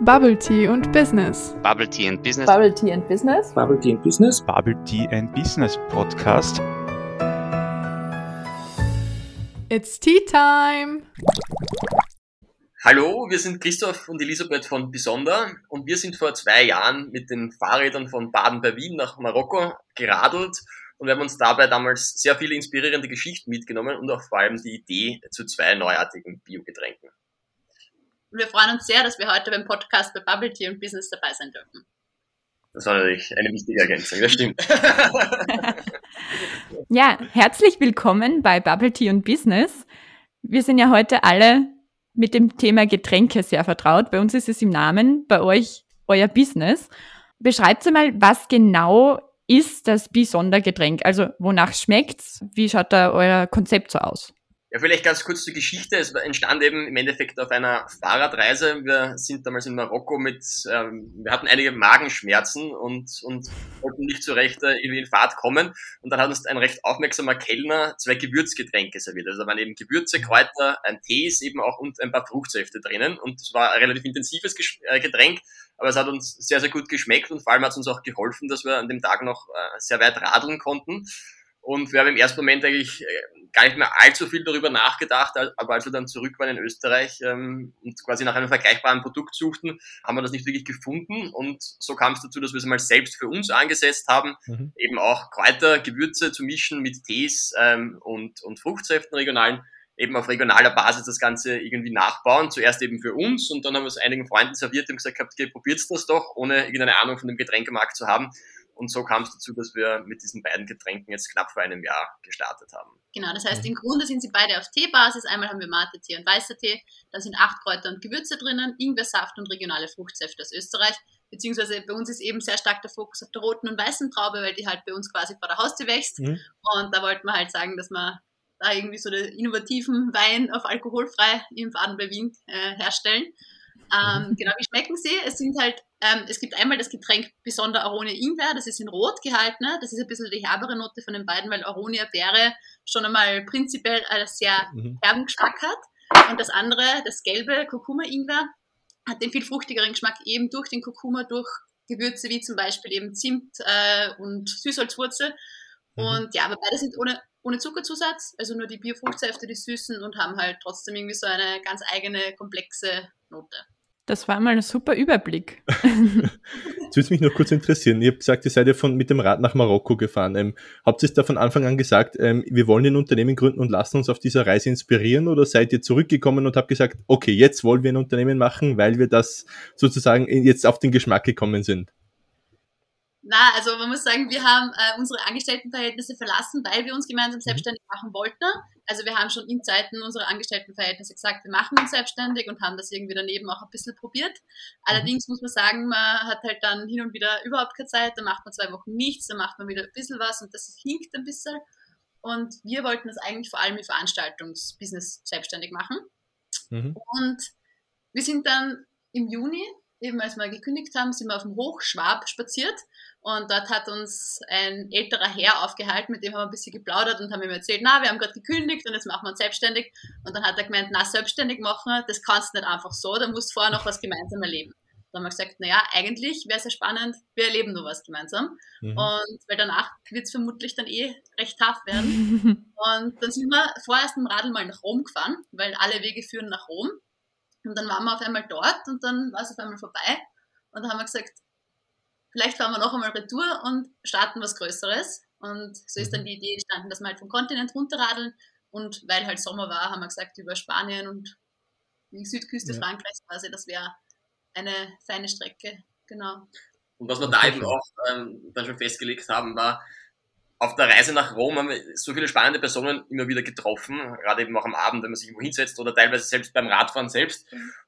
Bubble Tea und Business. Bubble Tea and Business. Bubble Tea and Business. Bubble Tea and Business. Bubble Tea and Business Podcast. It's Tea Time! Hallo, wir sind Christoph und Elisabeth von Besonder und wir sind vor zwei Jahren mit den Fahrrädern von Baden bei Wien nach Marokko geradelt und wir haben uns dabei damals sehr viele inspirierende Geschichten mitgenommen und auch vor allem die Idee zu zwei neuartigen Biogetränken. Und wir freuen uns sehr, dass wir heute beim Podcast bei Bubble Tea und Business dabei sein dürfen. Das war natürlich eine wichtige Ergänzung, das stimmt. ja, herzlich willkommen bei Bubble Tea und Business. Wir sind ja heute alle mit dem Thema Getränke sehr vertraut. Bei uns ist es im Namen, bei euch euer Business. Beschreibt mal, was genau ist das Besondergetränk? Also wonach schmeckt's? Wie schaut da euer Konzept so aus? Ja, vielleicht ganz kurz zur Geschichte. Es entstand eben im Endeffekt auf einer Fahrradreise. Wir sind damals in Marokko mit, ähm, wir hatten einige Magenschmerzen und, und wollten nicht so recht äh, irgendwie in Fahrt kommen. Und dann hat uns ein recht aufmerksamer Kellner zwei Gewürzgetränke serviert. Also da waren eben Gewürze, Kräuter, ein Tees eben auch und ein paar Fruchtsäfte drinnen. Und es war ein relativ intensives äh, Getränk, aber es hat uns sehr, sehr gut geschmeckt und vor allem hat es uns auch geholfen, dass wir an dem Tag noch äh, sehr weit radeln konnten. Und wir haben im ersten Moment eigentlich äh, gar nicht mehr allzu viel darüber nachgedacht, aber als wir dann zurück waren in Österreich ähm, und quasi nach einem vergleichbaren Produkt suchten, haben wir das nicht wirklich gefunden. Und so kam es dazu, dass wir es mal selbst für uns angesetzt haben, mhm. eben auch Kräuter, Gewürze zu mischen mit Tees ähm, und, und Fruchtsäften regionalen eben auf regionaler Basis das Ganze irgendwie nachbauen. Zuerst eben für uns und dann haben wir es einigen Freunden serviert und gesagt, okay, probiert das doch, ohne irgendeine Ahnung von dem Getränkemarkt zu haben. Und so kam es dazu, dass wir mit diesen beiden Getränken jetzt knapp vor einem Jahr gestartet haben. Genau, das heißt, im Grunde sind sie beide auf Teebasis. Einmal haben wir Mate-Tee und weißer Tee. Da sind acht Kräuter und Gewürze drinnen, Ingwersaft und regionale Fruchtsäfte aus Österreich. Beziehungsweise bei uns ist eben sehr stark der Fokus auf der roten und weißen Traube, weil die halt bei uns quasi vor der Haustür wächst. Mhm. Und da wollten wir halt sagen, dass wir da irgendwie so den innovativen Wein auf alkoholfrei im Baden bei Wien äh, herstellen. Ähm, genau, wie schmecken sie? Es sind halt, ähm, es gibt einmal das Getränk besonder Aronia Ingwer, das ist in Rot gehalten, ne? das ist ein bisschen die herbere Note von den beiden, weil Aronia Beere schon einmal prinzipiell einen sehr mhm. herben Geschmack hat. Und das andere, das gelbe Kurkuma Ingwer, hat den viel fruchtigeren Geschmack eben durch den Kurkuma, durch Gewürze wie zum Beispiel eben Zimt äh, und Süßholzwurzel. Mhm. Und ja, aber beide sind ohne, ohne Zuckerzusatz, also nur die Bierfruchtsäfte, die süßen und haben halt trotzdem irgendwie so eine ganz eigene, komplexe Note. Das war mal ein super Überblick. Jetzt würde mich noch kurz interessieren. Ihr habt gesagt, ihr seid ja von, mit dem Rad nach Marokko gefahren. Ähm, habt ihr es da von Anfang an gesagt, ähm, wir wollen ein Unternehmen gründen und lassen uns auf dieser Reise inspirieren? Oder seid ihr zurückgekommen und habt gesagt, okay, jetzt wollen wir ein Unternehmen machen, weil wir das sozusagen jetzt auf den Geschmack gekommen sind? Na, also man muss sagen, wir haben äh, unsere Angestelltenverhältnisse verlassen, weil wir uns gemeinsam mhm. selbstständig machen wollten. Also wir haben schon in Zeiten unserer Angestelltenverhältnisse gesagt, wir machen uns selbstständig und haben das irgendwie daneben auch ein bisschen probiert. Allerdings muss man sagen, man hat halt dann hin und wieder überhaupt keine Zeit, dann macht man zwei Wochen nichts, dann macht man wieder ein bisschen was und das hinkt ein bisschen. Und wir wollten das eigentlich vor allem im Veranstaltungsbusiness selbstständig machen. Mhm. Und wir sind dann im Juni eben als wir gekündigt haben, sind wir auf dem Hochschwab spaziert und dort hat uns ein älterer Herr aufgehalten, mit dem haben wir ein bisschen geplaudert und haben ihm erzählt, na, wir haben gerade gekündigt und jetzt machen wir uns selbstständig. Und dann hat er gemeint, na, selbstständig machen, das kannst du nicht einfach so, da musst du vorher noch was gemeinsam erleben. Dann haben wir gesagt, naja, eigentlich wäre es ja spannend, wir erleben nur was gemeinsam. Mhm. Und weil danach wird es vermutlich dann eh recht tough werden. und dann sind wir vorerst im Radl mal nach Rom gefahren, weil alle Wege führen nach Rom. Und dann waren wir auf einmal dort und dann war es auf einmal vorbei. Und dann haben wir gesagt, vielleicht fahren wir noch einmal Retour und starten was Größeres. Und so ist dann mhm. die Idee entstanden, dass wir halt vom Kontinent runterradeln. Und weil halt Sommer war, haben wir gesagt, über Spanien und die Südküste ja. Frankreichs quasi, das wäre eine feine Strecke. Genau. Und was wir da eben auch ähm, dann schon festgelegt haben, war, auf der Reise nach Rom haben wir so viele spannende Personen immer wieder getroffen, gerade eben auch am Abend, wenn man sich irgendwo hinsetzt oder teilweise selbst beim Radfahren selbst.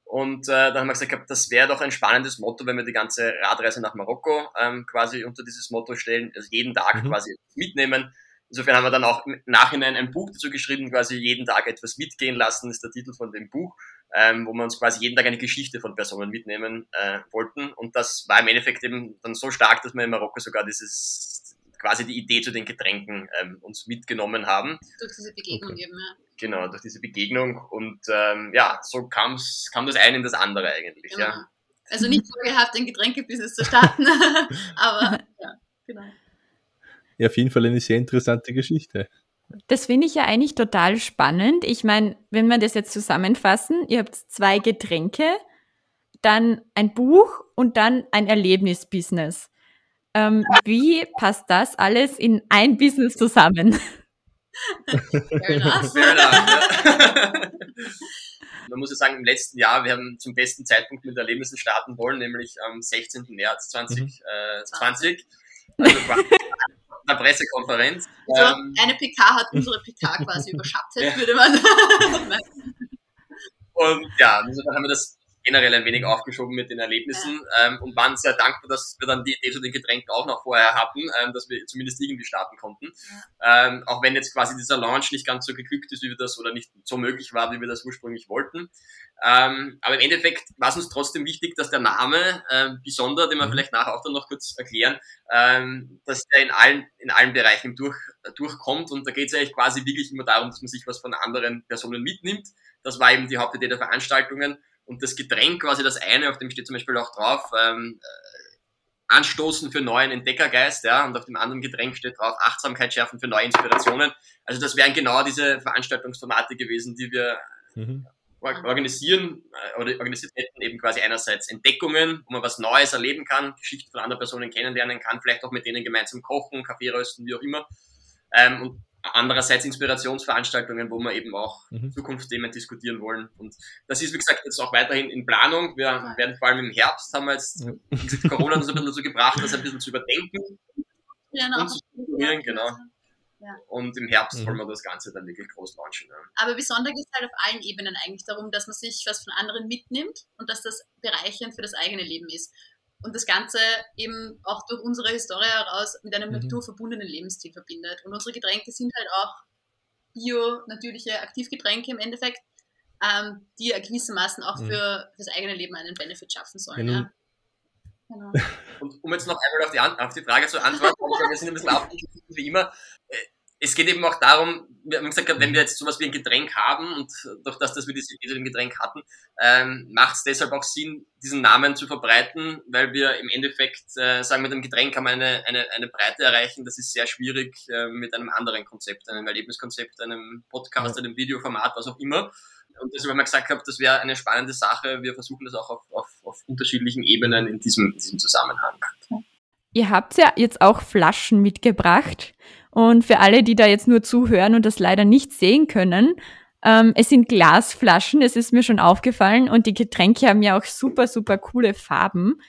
Und äh, dann haben wir gesagt, das wäre doch ein spannendes Motto, wenn wir die ganze Radreise nach Marokko ähm, quasi unter dieses Motto stellen, also jeden Tag mhm. quasi mitnehmen. Insofern haben wir dann auch im Nachhinein ein Buch dazu geschrieben, quasi jeden Tag etwas mitgehen lassen, ist der Titel von dem Buch, ähm, wo wir uns quasi jeden Tag eine Geschichte von Personen mitnehmen äh, wollten. Und das war im Endeffekt eben dann so stark, dass wir in Marokko sogar dieses quasi die Idee zu den Getränken ähm, uns mitgenommen haben. Durch diese Begegnung okay. eben, ja. Genau, durch diese Begegnung. Und ähm, ja, so kam's, kam das eine in das andere eigentlich. Genau. Ja. Also nicht vorgehabt, ein Getränkebusiness zu starten, aber ja, genau. Ja, auf jeden Fall eine sehr interessante Geschichte. Das finde ich ja eigentlich total spannend. Ich meine, wenn wir das jetzt zusammenfassen, ihr habt zwei Getränke, dann ein Buch und dann ein Erlebnisbusiness. Ähm, wie passt das alles in ein Business zusammen? Fair enough. Fair enough. Man muss ja sagen, im letzten Jahr, wir haben zum besten Zeitpunkt mit Erlebnissen starten wollen, nämlich am 16. März 2020. Also quasi einer Pressekonferenz. Also Ähm, eine PK hat unsere PK quasi überschattet, Ja. würde man. Und ja, insofern haben wir das generell ein wenig aufgeschoben mit den Erlebnissen ähm, und waren sehr dankbar, dass wir dann die Idee zu den Getränken auch noch vorher hatten, ähm, dass wir zumindest irgendwie starten konnten. Ähm, auch wenn jetzt quasi dieser Launch nicht ganz so geglückt ist, wie wir das oder nicht so möglich war, wie wir das ursprünglich wollten. Ähm, aber im Endeffekt war es uns trotzdem wichtig, dass der Name äh, besonder, den wir Mhm. vielleicht nachher auch dann noch kurz erklären, ähm, dass der in allen, in allen Bereichen durch, durchkommt. Und da geht es eigentlich quasi wirklich immer darum, dass man sich was von anderen Personen mitnimmt. Das war eben die Hauptidee der Veranstaltungen. Und das Getränk, quasi das eine, auf dem steht zum Beispiel auch drauf, ähm, äh, Anstoßen für neuen Entdeckergeist, ja, und auf dem anderen Getränk steht drauf, Achtsamkeit schärfen für neue Inspirationen. Also das wären genau diese Veranstaltungsformate gewesen, die wir Mhm. or- organisieren äh, oder organisiert hätten, eben quasi einerseits Entdeckungen, wo man was Neues erleben kann, Geschichten von anderen Personen kennenlernen kann, vielleicht auch mit denen gemeinsam kochen, Kaffee rösten, wie auch immer. Ähm, und andererseits Inspirationsveranstaltungen, wo wir eben auch Mhm. Zukunftsthemen diskutieren wollen. Und das ist, wie gesagt, jetzt auch weiterhin in Planung. Wir werden vor allem im Herbst, haben wir jetzt Ja. Corona uns ein bisschen dazu gebracht, das ein bisschen zu überdenken Ja, und zu strukturieren, genau. Und im Herbst Mhm. wollen wir das Ganze dann wirklich groß launchen. Ja. Aber besonders geht es halt auf allen Ebenen eigentlich darum, dass man sich was von anderen mitnimmt und dass das bereichernd für das eigene Leben ist. Und das Ganze eben auch durch unsere Historie heraus mit einem Mhm. naturverbundenen Lebensstil verbindet. Und unsere Getränke sind halt auch bio, natürliche Aktivgetränke im Endeffekt, ähm, die ja gewissermaßen auch Mhm. für das eigene Leben einen Benefit schaffen sollen. Ja, Ja, Genau. Und um jetzt noch einmal auf die, An- auf die Frage zu antworten, wir sind ein bisschen aufgeschlossen wie immer. Es geht eben auch darum, wir haben gesagt, wenn wir jetzt sowas wie ein Getränk haben und durch das, dass wir diese Idee zu dem Getränk hatten, ähm, macht es deshalb auch Sinn, diesen Namen zu verbreiten, weil wir im Endeffekt äh, sagen, mit einem Getränk kann man eine, eine, eine Breite erreichen. Das ist sehr schwierig äh, mit einem anderen Konzept, einem Erlebniskonzept, einem Podcast, einem Videoformat, was auch immer. Und deshalb haben wir gesagt gehabt, das wäre eine spannende Sache. Wir versuchen das auch auf, auf, auf unterschiedlichen Ebenen in diesem, in diesem Zusammenhang. Ihr habt ja jetzt auch Flaschen mitgebracht. Und für alle, die da jetzt nur zuhören und das leider nicht sehen können, ähm, es sind Glasflaschen, es ist mir schon aufgefallen. Und die Getränke haben ja auch super, super coole Farben.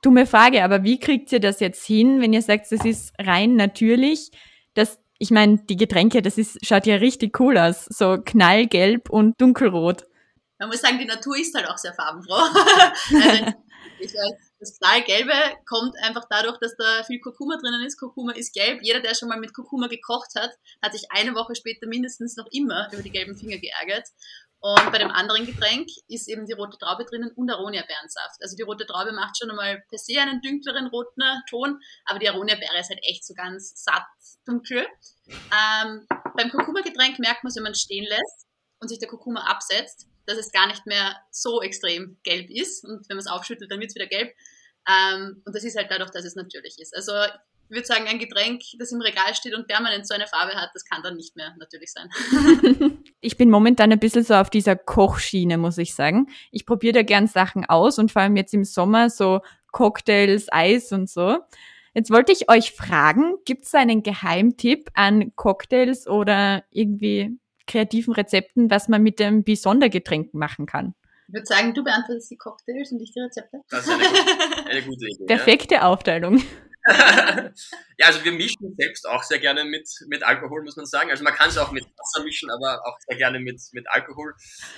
Dumme Frage, aber wie kriegt ihr das jetzt hin, wenn ihr sagt, das ist rein natürlich? Das, ich meine, die Getränke, das ist, schaut ja richtig cool aus. So knallgelb und dunkelrot. Man muss sagen, die Natur ist halt auch sehr farbenfroh. also, ich weiß, das Knallgelbe kommt einfach dadurch, dass da viel Kurkuma drinnen ist. Kurkuma ist gelb. Jeder, der schon mal mit Kurkuma gekocht hat, hat sich eine Woche später mindestens noch immer über die gelben Finger geärgert. Und bei dem anderen Getränk ist eben die rote Traube drinnen und Aronia-Beerensaft. Also die rote Traube macht schon einmal per se einen dunkleren roten Ton, aber die Aronia-Beere ist halt echt so ganz satt dunkel. Ähm, beim Kurkuma-Getränk merkt man wenn man es stehen lässt und sich der Kurkuma absetzt, dass es gar nicht mehr so extrem gelb ist. Und wenn man es aufschüttelt, dann wird es wieder gelb. Ähm, und das ist halt dadurch, dass es natürlich ist. Also ich würde sagen, ein Getränk, das im Regal steht und permanent so eine Farbe hat, das kann dann nicht mehr natürlich sein. Ich bin momentan ein bisschen so auf dieser Kochschiene, muss ich sagen. Ich probiere da gern Sachen aus und vor allem jetzt im Sommer so Cocktails, Eis und so. Jetzt wollte ich euch fragen, gibt es einen Geheimtipp an Cocktails oder irgendwie kreativen Rezepten, was man mit dem Besondergetränk machen kann? Ich würde sagen, du beantwortest die Cocktails und ich die Rezepte. Das ist eine, gute- eine gute Idee. Perfekte Aufteilung. Ja. ja, also wir mischen selbst auch sehr gerne mit, mit Alkohol, muss man sagen. Also man kann es auch mit Wasser mischen, aber auch sehr gerne mit, mit Alkohol.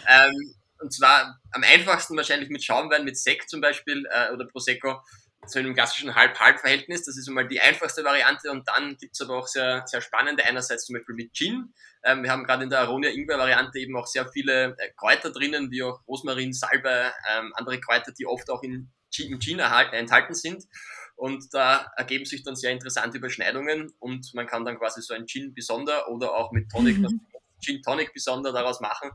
Ähm, und zwar am einfachsten wahrscheinlich mit Schaumwein, mit Sekt zum Beispiel äh, oder Prosecco, so in einem klassischen Halb-Halb-Verhältnis. Das ist einmal die einfachste Variante und dann gibt's aber auch sehr, sehr spannende, einerseits zum Beispiel mit Gin. Ähm, wir haben gerade in der Aronia-Ingwer-Variante eben auch sehr viele äh, Kräuter drinnen, wie auch Rosmarin, Salbe, ähm, andere Kräuter, die oft auch in Gin, Gin enthalten sind. Und da ergeben sich dann sehr interessante Überschneidungen und man kann dann quasi so ein Gin besonder oder auch mit Tonic, Mhm. Gin Tonic besonder daraus machen.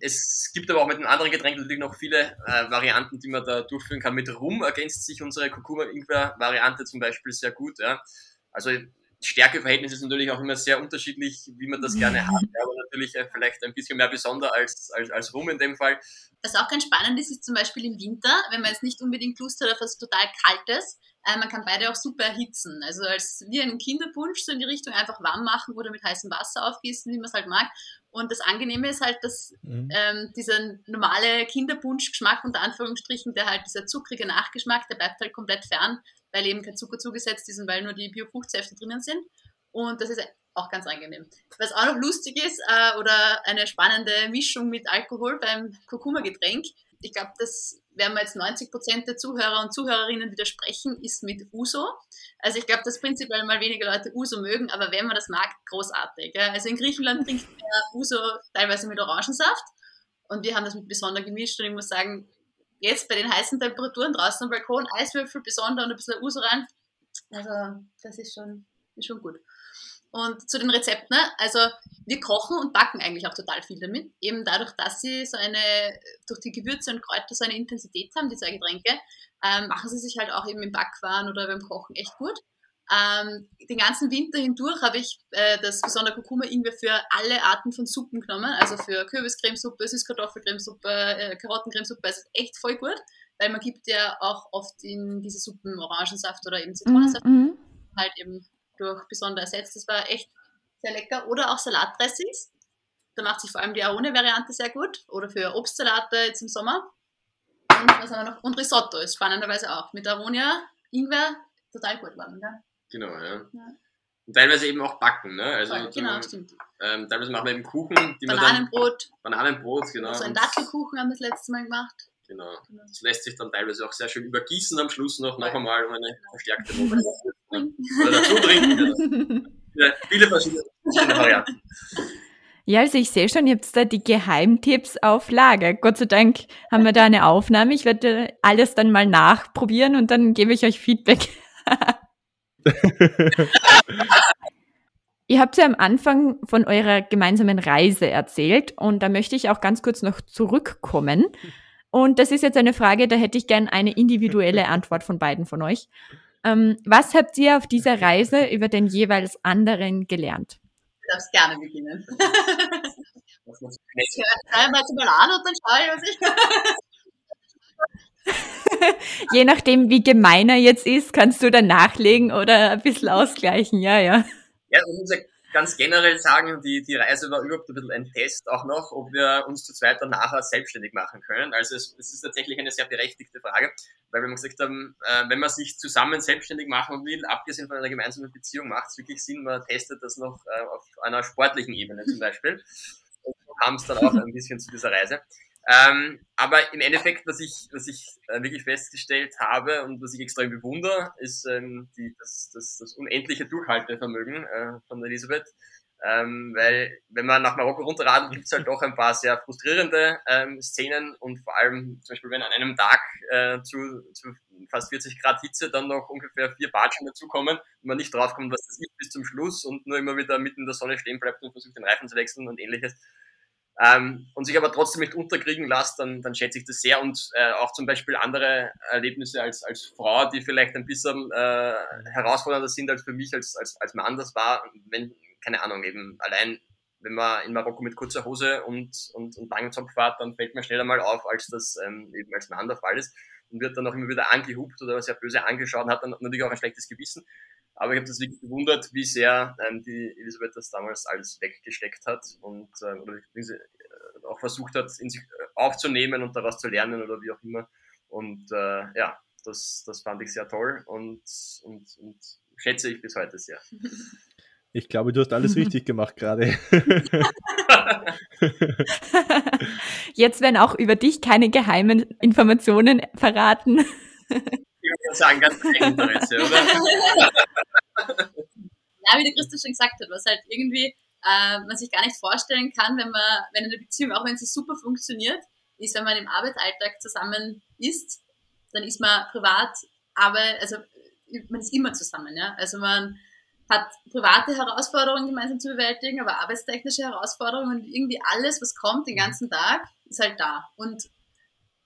Es gibt aber auch mit den anderen Getränken natürlich noch viele äh, Varianten, die man da durchführen kann. Mit Rum ergänzt sich unsere Kurkuma-Ingwer-Variante zum Beispiel sehr gut. Ja. Also Stärkeverhältnis ist natürlich auch immer sehr unterschiedlich, wie man das gerne hat, aber natürlich äh, vielleicht ein bisschen mehr besonder als, als, als Rum in dem Fall. Was auch ganz spannend ist, ist zum Beispiel im Winter, wenn man jetzt nicht unbedingt Lust hat auf was total Kaltes, äh, man kann beide auch super erhitzen. Also als wie einen Kinderpunsch so in die Richtung einfach warm machen oder mit heißem Wasser aufgießen, wie man es halt mag. Und das Angenehme ist halt, dass mhm. ähm, dieser normale Kinderpunsch-Geschmack unter Anführungsstrichen, der halt dieser zuckrige Nachgeschmack, der bleibt halt komplett fern, weil eben kein Zucker zugesetzt ist und weil nur die Biofruchtsäfte drinnen sind. Und das ist auch ganz angenehm. Was auch noch lustig ist, äh, oder eine spannende Mischung mit Alkohol beim Kurkuma-Getränk, ich glaube, das werden wir jetzt 90 Prozent der Zuhörer und Zuhörerinnen widersprechen, ist mit Uso. Also ich glaube, dass prinzipiell mal weniger Leute Uso mögen, aber wenn man das mag, großartig. Ja. Also in Griechenland trinkt man Uso teilweise mit Orangensaft und wir haben das mit Besonder gemischt und ich muss sagen, jetzt bei den heißen Temperaturen draußen am Balkon, Eiswürfel besonder und ein bisschen Uso rein, also das ist schon, ist schon gut. Und zu den Rezepten, ne? also wir kochen und backen eigentlich auch total viel damit. Eben dadurch, dass sie so eine, durch die Gewürze und Kräuter so eine Intensität haben, die zwei Getränke, ähm, machen sie sich halt auch eben im Backwaren oder beim Kochen echt gut. Ähm, den ganzen Winter hindurch habe ich äh, das besondere Kurkuma Ingwer für alle Arten von Suppen genommen, also für Kürbiscremesuppe, Süßkartoffelcremesuppe, äh, Karottencremesuppe, also echt voll gut, weil man gibt ja auch oft in diese Suppen Orangensaft oder eben Zitronensaft, mhm. halt eben durch besonder ersetzt. Das war echt sehr lecker. Oder auch Salatdressings. Da macht sich vor allem die Aone-Variante sehr gut. Oder für Obstsalate jetzt im Sommer. Und was haben wir noch? Und Risotto ist spannenderweise auch. Mit Aronia, Ingwer, total gut geworden. Ja? Genau, ja. ja. Und teilweise eben auch backen, ne? Also Voll, genau, stimmt. Ähm, teilweise machen wir eben Kuchen, die Bananenbrot. man dann, Bananenbrot, genau. So ein Dattelkuchen haben wir das letzte Mal gemacht. Genau. genau. Das lässt sich dann teilweise auch sehr schön übergießen am Schluss noch, noch einmal, um eine verstärkte Note oder dazu trinken. Ja, viele verschiedene, verschiedene Varianten. Ja, also ich sehe schon, ihr habt da die Geheimtipps auf Lager. Gott sei Dank haben wir da eine Aufnahme. Ich werde alles dann mal nachprobieren und dann gebe ich euch Feedback. ihr habt ja am Anfang von eurer gemeinsamen Reise erzählt und da möchte ich auch ganz kurz noch zurückkommen. Und das ist jetzt eine Frage, da hätte ich gern eine individuelle Antwort von beiden von euch. Ähm, was habt ihr auf dieser Reise über den jeweils anderen gelernt? Du darfst gerne beginnen. ich höre zu mal an und dann schaue ich, was ich. Je nachdem, wie gemein er jetzt ist, kannst du dann nachlegen oder ein bisschen ausgleichen, ja, ja. Ja, und ganz generell sagen, die, die Reise war überhaupt ein bisschen ein Test auch noch, ob wir uns zu zweit dann nachher selbstständig machen können. Also es, es ist tatsächlich eine sehr berechtigte Frage, weil wir gesagt haben, äh, wenn man sich zusammen selbstständig machen will, abgesehen von einer gemeinsamen Beziehung, macht es wirklich Sinn, man testet das noch äh, auf einer sportlichen Ebene zum Beispiel. Und kam es dann auch ein bisschen zu dieser Reise. Ähm, aber im Endeffekt, was ich, was ich äh, wirklich festgestellt habe und was ich extrem bewundere, ist ähm, die, das, das, das unendliche Durchhaltevermögen äh, von Elisabeth. Ähm, weil wenn man nach Marokko runterradelt, gibt es halt doch ein paar sehr frustrierende ähm, Szenen und vor allem zum Beispiel, wenn an einem Tag äh, zu, zu fast 40 Grad Hitze dann noch ungefähr vier Batschen dazukommen und man nicht draufkommt, was das ist bis zum Schluss und nur immer wieder mitten in der Sonne stehen bleibt und versucht den Reifen zu wechseln und ähnliches ähm, und sich aber trotzdem nicht unterkriegen lässt, dann, dann schätze ich das sehr. Und äh, auch zum Beispiel andere Erlebnisse als, als Frau, die vielleicht ein bisschen äh, herausfordernder sind als für mich als, als, als Mann das war, wenn, keine Ahnung, eben allein wenn man in Marokko mit kurzer Hose und, und, und langem Zopf fährt, dann fällt man schneller mal auf, als das ähm, eben als Mann der Fall ist. Und wird dann auch immer wieder angehupt oder sehr böse angeschaut und hat dann natürlich auch ein schlechtes Gewissen. Aber ich habe das wirklich gewundert, wie sehr ähm, die Elisabeth das damals alles weggesteckt hat und äh, oder äh, auch versucht hat, in sich äh, aufzunehmen und daraus zu lernen oder wie auch immer. Und äh, ja, das, das fand ich sehr toll und, und, und schätze ich bis heute sehr. Ich glaube, du hast alles richtig gemacht gerade. Jetzt werden auch über dich keine geheimen Informationen verraten würde sagen, ganz Interesse, oder? ja, wie der Christoph schon gesagt hat, was halt irgendwie äh, man sich gar nicht vorstellen kann, wenn man, wenn eine Beziehung, auch wenn sie super funktioniert, ist, wenn man im Arbeitsalltag zusammen ist, dann ist man privat, aber, also man ist immer zusammen, ja. Also man hat private Herausforderungen gemeinsam zu bewältigen, aber arbeitstechnische Herausforderungen und irgendwie alles, was kommt den ganzen Tag, ist halt da. Und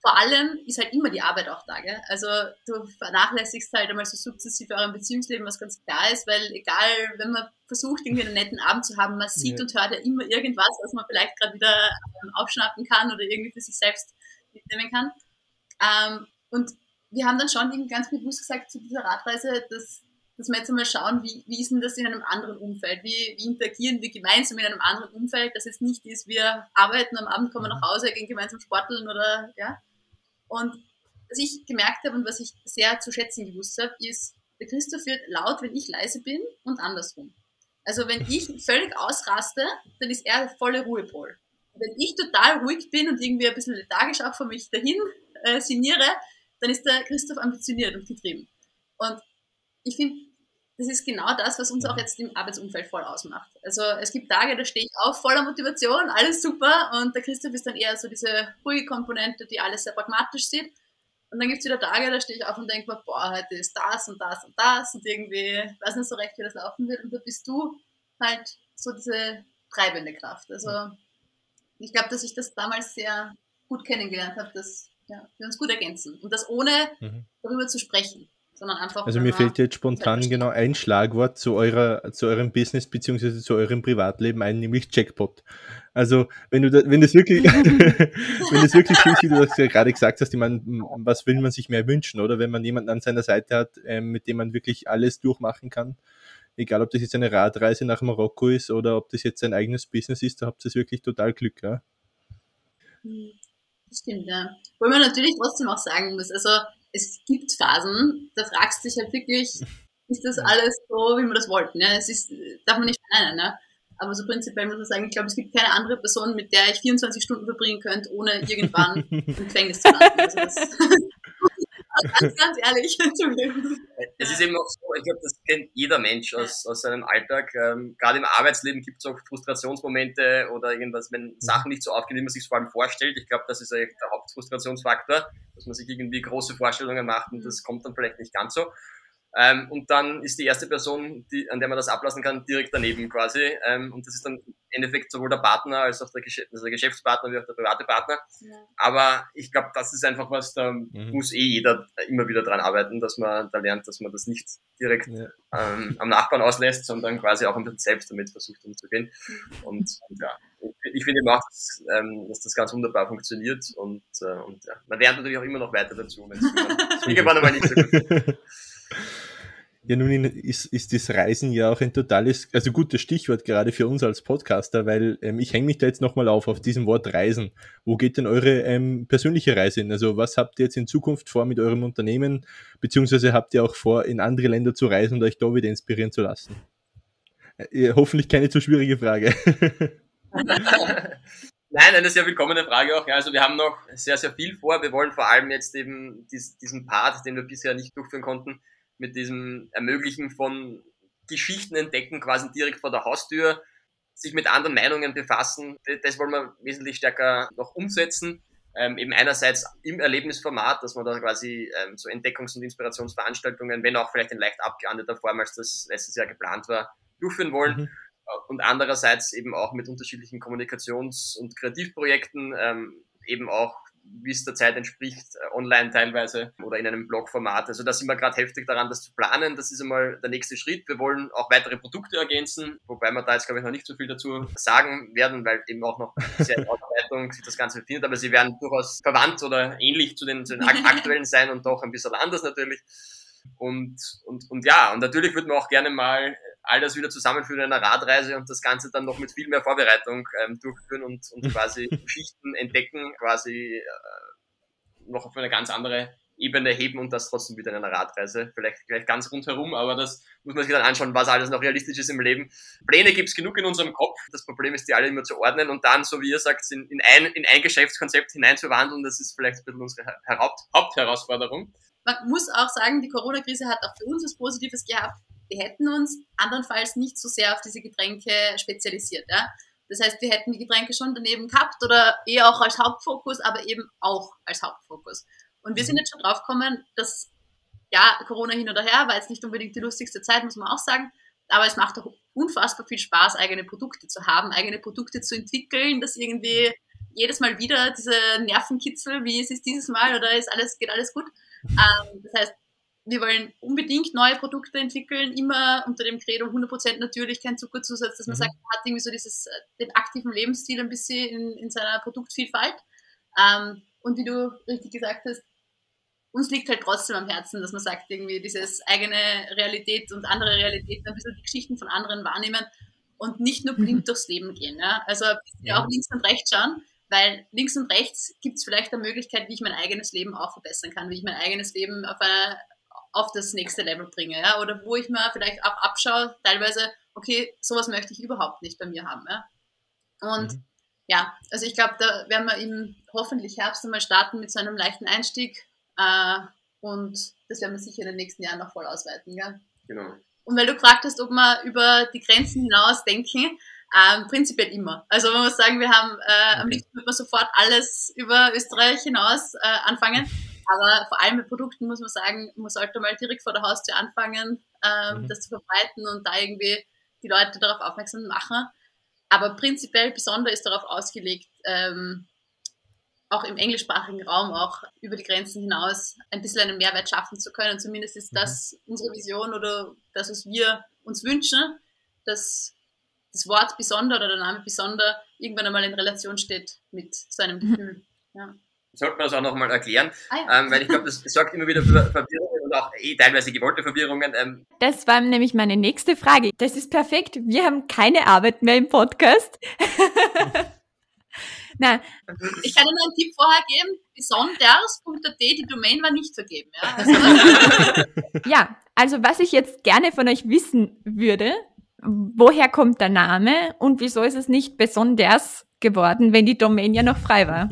vor allem ist halt immer die Arbeit auch da. Gell? Also du vernachlässigst halt einmal so sukzessive euren Beziehungsleben, was ganz klar ist, weil egal, wenn man versucht, irgendwie einen netten Abend zu haben, man sieht ja. und hört ja immer irgendwas, was man vielleicht gerade wieder ähm, aufschnappen kann oder irgendwie für sich selbst mitnehmen kann. Ähm, und wir haben dann schon irgendwie ganz bewusst gesagt zu dieser Radreise, dass, dass wir jetzt einmal schauen, wie, wie ist denn das in einem anderen Umfeld? Wie, wie interagieren wir gemeinsam in einem anderen Umfeld, dass es nicht ist, wir arbeiten, am Abend kommen wir nach Hause, gehen gemeinsam sporteln oder ja, und was ich gemerkt habe und was ich sehr zu schätzen gewusst habe, ist, der Christoph wird laut, wenn ich leise bin und andersrum. Also wenn ich völlig ausraste, dann ist er volle Ruhepol. Wenn ich total ruhig bin und irgendwie ein bisschen lethargisch auch vor mich dahin äh, sinniere, dann ist der Christoph ambitioniert und getrieben. Und ich finde, das ist genau das, was uns auch jetzt im Arbeitsumfeld voll ausmacht. Also es gibt Tage, da stehe ich auf voller Motivation, alles super und der Christoph ist dann eher so diese ruhige Komponente, die alles sehr pragmatisch sieht. Und dann gibt es wieder Tage, da stehe ich auf und denke mir, boah, heute ist das und das und das und irgendwie weiß nicht so recht, wie das laufen wird. Und da bist du halt so diese treibende Kraft. Also ich glaube, dass ich das damals sehr gut kennengelernt habe, dass ja, wir uns gut ergänzen. Und das ohne mhm. darüber zu sprechen sondern einfach. Also mir fällt jetzt spontan genau ein Schlagwort zu eurer, zu eurem Business beziehungsweise zu eurem Privatleben ein, nämlich Jackpot. Also wenn du da, wenn das wirklich, wenn das wirklich ist, wie du das ja gerade gesagt hast, ich meine, was will man sich mehr wünschen, oder wenn man jemanden an seiner Seite hat, ähm, mit dem man wirklich alles durchmachen kann. Egal, ob das jetzt eine Radreise nach Marokko ist oder ob das jetzt ein eigenes Business ist, da habt ihr wirklich total Glück, ja. Hm, das stimmt, ja. Wo man natürlich trotzdem auch sagen muss, also es gibt Phasen, da fragst du dich halt wirklich, ist das alles so, wie wir das wollten? Ja? Es ist, darf man nicht verneinen. Ne? Aber so prinzipiell muss man sagen, ich glaube, es gibt keine andere Person, mit der ich 24 Stunden verbringen könnte, ohne irgendwann im Gefängnis zu landen. Also das, ganz, ganz ehrlich. Es ist eben auch so, ich glaube, das kennt jeder Mensch aus, aus seinem Alltag. Ähm, Gerade im Arbeitsleben gibt es auch Frustrationsmomente oder irgendwas, wenn Sachen nicht so aufgehen, wie man sich vor allem vorstellt. Ich glaube, das ist eigentlich der Hauptfrustrationsfaktor, dass man sich irgendwie große Vorstellungen macht und das kommt dann vielleicht nicht ganz so. Ähm, und dann ist die erste Person, die, an der man das ablassen kann, direkt daneben quasi. Ähm, und das ist dann im Endeffekt sowohl der Partner als auch der, Gesch also der Geschäftspartner wie auch der private Partner. Ja. Aber ich glaube, das ist einfach was, da mhm. muss eh jeder immer wieder dran arbeiten, dass man da lernt, dass man das nicht direkt ja. ähm, am Nachbarn auslässt, sondern quasi auch ein bisschen selbst damit versucht umzugehen. Mhm. Und, und ja, ich finde eben auch, dass, ähm, dass, das ganz wunderbar funktioniert und, äh, und ja, man lernt natürlich auch immer noch weiter dazu, wenn es irgendwann einmal nicht so gut Ja, nun ist, ist das Reisen ja auch ein totales, also gutes Stichwort gerade für uns als Podcaster, weil ähm, ich hänge mich da jetzt nochmal auf, auf diesem Wort Reisen. Wo geht denn eure ähm, persönliche Reise hin? Also was habt ihr jetzt in Zukunft vor mit eurem Unternehmen, beziehungsweise habt ihr auch vor, in andere Länder zu reisen und euch da wieder inspirieren zu lassen? Äh, hoffentlich keine zu schwierige Frage. Nein, eine sehr willkommene Frage auch. Ja, also wir haben noch sehr, sehr viel vor. Wir wollen vor allem jetzt eben diesen Part, den wir bisher nicht durchführen konnten, mit diesem Ermöglichen von Geschichten entdecken, quasi direkt vor der Haustür, sich mit anderen Meinungen befassen. Das wollen wir wesentlich stärker noch umsetzen. Ähm, eben einerseits im Erlebnisformat, dass man da quasi ähm, so Entdeckungs- und Inspirationsveranstaltungen, wenn auch vielleicht in leicht abgeandeter Form, als das letztes Jahr geplant war, durchführen wollen. Mhm und andererseits eben auch mit unterschiedlichen Kommunikations- und Kreativprojekten, ähm, eben auch, wie es der Zeit entspricht, äh, online teilweise oder in einem Blogformat. Also da sind wir gerade heftig daran, das zu planen. Das ist einmal der nächste Schritt. Wir wollen auch weitere Produkte ergänzen, wobei wir da jetzt, glaube ich, noch nicht so viel dazu sagen werden, weil eben auch noch sehr in Ausarbeitung sich das Ganze befindet. Aber sie werden durchaus verwandt oder ähnlich zu den, zu den aktuellen sein und doch ein bisschen anders natürlich. Und, und, und ja, und natürlich würden wir auch gerne mal all das wieder zusammenführen in einer Radreise und das Ganze dann noch mit viel mehr Vorbereitung ähm, durchführen und, und quasi Geschichten entdecken, quasi äh, noch auf eine ganz andere Ebene heben und das trotzdem wieder in einer Radreise. Vielleicht gleich ganz rundherum, aber das muss man sich dann anschauen, was alles noch realistisch ist im Leben. Pläne gibt's genug in unserem Kopf. Das Problem ist, die alle immer zu ordnen und dann, so wie ihr sagt, in, in, ein, in ein Geschäftskonzept hineinzuwandeln. Das ist vielleicht ein bisschen unsere Haupt, Hauptherausforderung. Man muss auch sagen, die Corona-Krise hat auch für uns was Positives gehabt wir hätten uns andernfalls nicht so sehr auf diese Getränke spezialisiert. Ja? Das heißt, wir hätten die Getränke schon daneben gehabt oder eher auch als Hauptfokus, aber eben auch als Hauptfokus. Und wir sind mhm. jetzt schon drauf gekommen, dass, ja, Corona hin oder her, war jetzt nicht unbedingt die lustigste Zeit, muss man auch sagen, aber es macht auch unfassbar viel Spaß, eigene Produkte zu haben, eigene Produkte zu entwickeln, dass irgendwie jedes Mal wieder diese Nervenkitzel, wie ist es dieses Mal oder ist alles, geht alles gut. Ähm, das heißt, wir wollen unbedingt neue Produkte entwickeln, immer unter dem Credo 100% natürlich, kein Zuckerzusatz, dass man mhm. sagt, man hat irgendwie so dieses, äh, den aktiven Lebensstil ein bisschen in, in seiner Produktvielfalt. Ähm, und wie du richtig gesagt hast, uns liegt halt trotzdem am Herzen, dass man sagt, irgendwie dieses eigene Realität und andere Realitäten, ein bisschen die Geschichten von anderen wahrnehmen und nicht nur blind mhm. durchs Leben gehen. Ja? Also ja. auch links und rechts schauen, weil links und rechts gibt es vielleicht eine Möglichkeit, wie ich mein eigenes Leben auch verbessern kann, wie ich mein eigenes Leben auf, eine, auf das nächste Level bringe. Ja? Oder wo ich mir vielleicht auch abschaue, teilweise, okay, sowas möchte ich überhaupt nicht bei mir haben. Ja? Und mhm. ja, also ich glaube, da werden wir im hoffentlich Herbst einmal starten mit so einem leichten Einstieg. Äh, und das werden wir sicher in den nächsten Jahren noch voll ausweiten. Gell? Genau. Und weil du gefragt hast, ob wir über die Grenzen hinaus denken, ähm, prinzipiell immer. Also man muss sagen, wir haben äh, am liebsten wird man sofort alles über Österreich hinaus äh, anfangen. Aber vor allem mit Produkten muss man sagen, man sollte mal direkt vor der Haustür anfangen, ähm, mhm. das zu verbreiten und da irgendwie die Leute darauf aufmerksam machen. Aber prinzipiell besonders ist darauf ausgelegt, ähm, auch im englischsprachigen Raum auch über die Grenzen hinaus ein bisschen einen Mehrwert schaffen zu können. Zumindest ist das mhm. unsere Vision oder das, was wir uns wünschen, dass das Wort besonder oder der Name besonder irgendwann einmal in Relation steht mit so einem mhm. Gefühl. Ja. Sollte man das auch nochmal erklären, ah, ja. ähm, weil ich glaube, das sorgt immer wieder für Verwirrung und auch eh teilweise gewollte Verwirrungen. Ähm. Das war nämlich meine nächste Frage. Das ist perfekt. Wir haben keine Arbeit mehr im Podcast. Nein. Ich kann Ihnen einen Tipp vorher geben. Besonders.at, die Domain war nicht vergeben. Ja? Also, ja, also was ich jetzt gerne von euch wissen würde, woher kommt der Name und wieso ist es nicht besonders geworden, wenn die Domain ja noch frei war?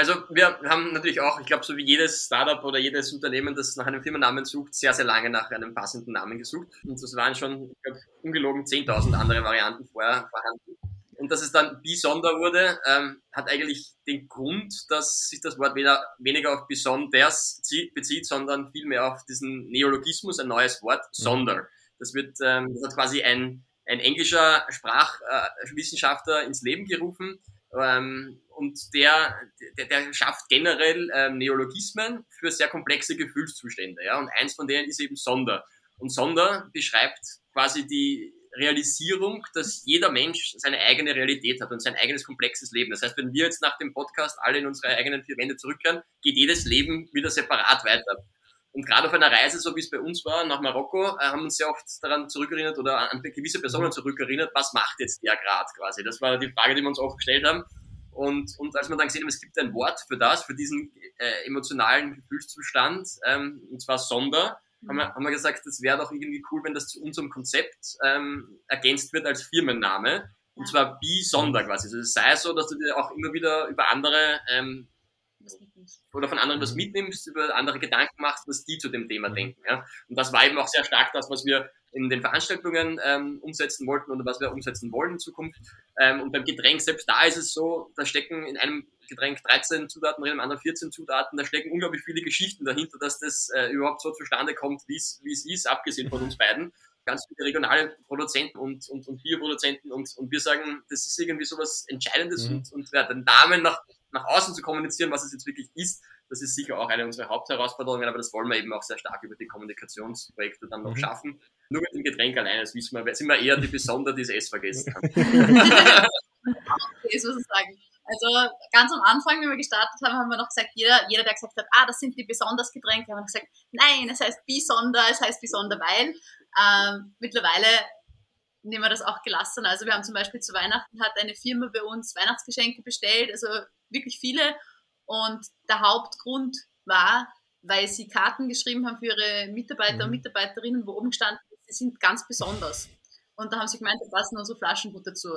Also wir haben natürlich auch, ich glaube, so wie jedes Startup oder jedes Unternehmen, das nach einem Firmennamen sucht, sehr, sehr lange nach einem passenden Namen gesucht. Und das waren schon, ich glaube, ungelogen 10.000 andere Varianten vorher vorhanden. Und dass es dann besonder wurde, ähm, hat eigentlich den Grund, dass sich das Wort weder, weniger auf besonders bezieht, sondern vielmehr auf diesen Neologismus, ein neues Wort, mhm. sonder. Das wird, ähm, das hat quasi ein, ein englischer Sprachwissenschaftler äh, ins Leben gerufen, ähm, und der, der, der schafft generell ähm, Neologismen für sehr komplexe Gefühlszustände. Ja? Und eins von denen ist eben Sonder. Und Sonder beschreibt quasi die Realisierung, dass jeder Mensch seine eigene Realität hat und sein eigenes komplexes Leben. Das heißt, wenn wir jetzt nach dem Podcast alle in unsere eigenen vier Wände zurückkehren, geht jedes Leben wieder separat weiter. Und gerade auf einer Reise, so wie es bei uns war, nach Marokko, äh, haben uns sehr oft daran zurückerinnert oder an gewisse Personen zurückerinnert, was macht jetzt der gerade quasi? Das war die Frage, die wir uns oft gestellt haben. Und, und als wir dann gesehen haben, es gibt ein Wort für das, für diesen äh, emotionalen Gefühlszustand, ähm, und zwar Sonder, haben wir, haben wir gesagt, es wäre doch irgendwie cool, wenn das zu unserem Konzept ähm, ergänzt wird als Firmenname. Und zwar Be Sonder quasi. Also es sei so, dass du dir auch immer wieder über andere ähm, oder von anderen was mitnimmst, über andere Gedanken machst, was die zu dem Thema denken. Ja? Und das war eben auch sehr stark das, was wir in den Veranstaltungen ähm, umsetzen wollten oder was wir umsetzen wollen in Zukunft. Ähm, und beim Getränk selbst da ist es so, da stecken in einem Getränk 13 Zutaten drin, im anderen 14 Zutaten. Da stecken unglaublich viele Geschichten dahinter, dass das äh, überhaupt so zustande kommt, wie es ist, abgesehen von uns beiden. Ganz viele regionale Produzenten und, und, und Bioproduzenten und, und wir sagen, das ist irgendwie so was Entscheidendes mhm. und, und ja, den Namen nach, nach außen zu kommunizieren, was es jetzt wirklich ist, das ist sicher auch eine unserer Hauptherausforderungen, aber das wollen wir eben auch sehr stark über die Kommunikationsprojekte dann noch mhm. schaffen. Nur mit dem Getränk alleine, das wissen wir, sind wir eher die Besonder, die das S vergessen haben. okay, so sagen. Also ganz am Anfang, wenn wir gestartet haben, haben wir noch gesagt, jeder, jeder der gesagt hat, ah, das sind die besonders Getränke, haben wir gesagt, nein, es heißt Besonder, es heißt Besonder Wein. Ähm, mittlerweile nehmen wir das auch gelassen. Also wir haben zum Beispiel zu Weihnachten hat eine Firma bei uns Weihnachtsgeschenke bestellt, also wirklich viele. Und der Hauptgrund war, weil sie Karten geschrieben haben für ihre Mitarbeiter mhm. und Mitarbeiterinnen, wo oben stand, sie sind ganz besonders. Und da haben sie gemeint, da passen unsere Flaschengut dazu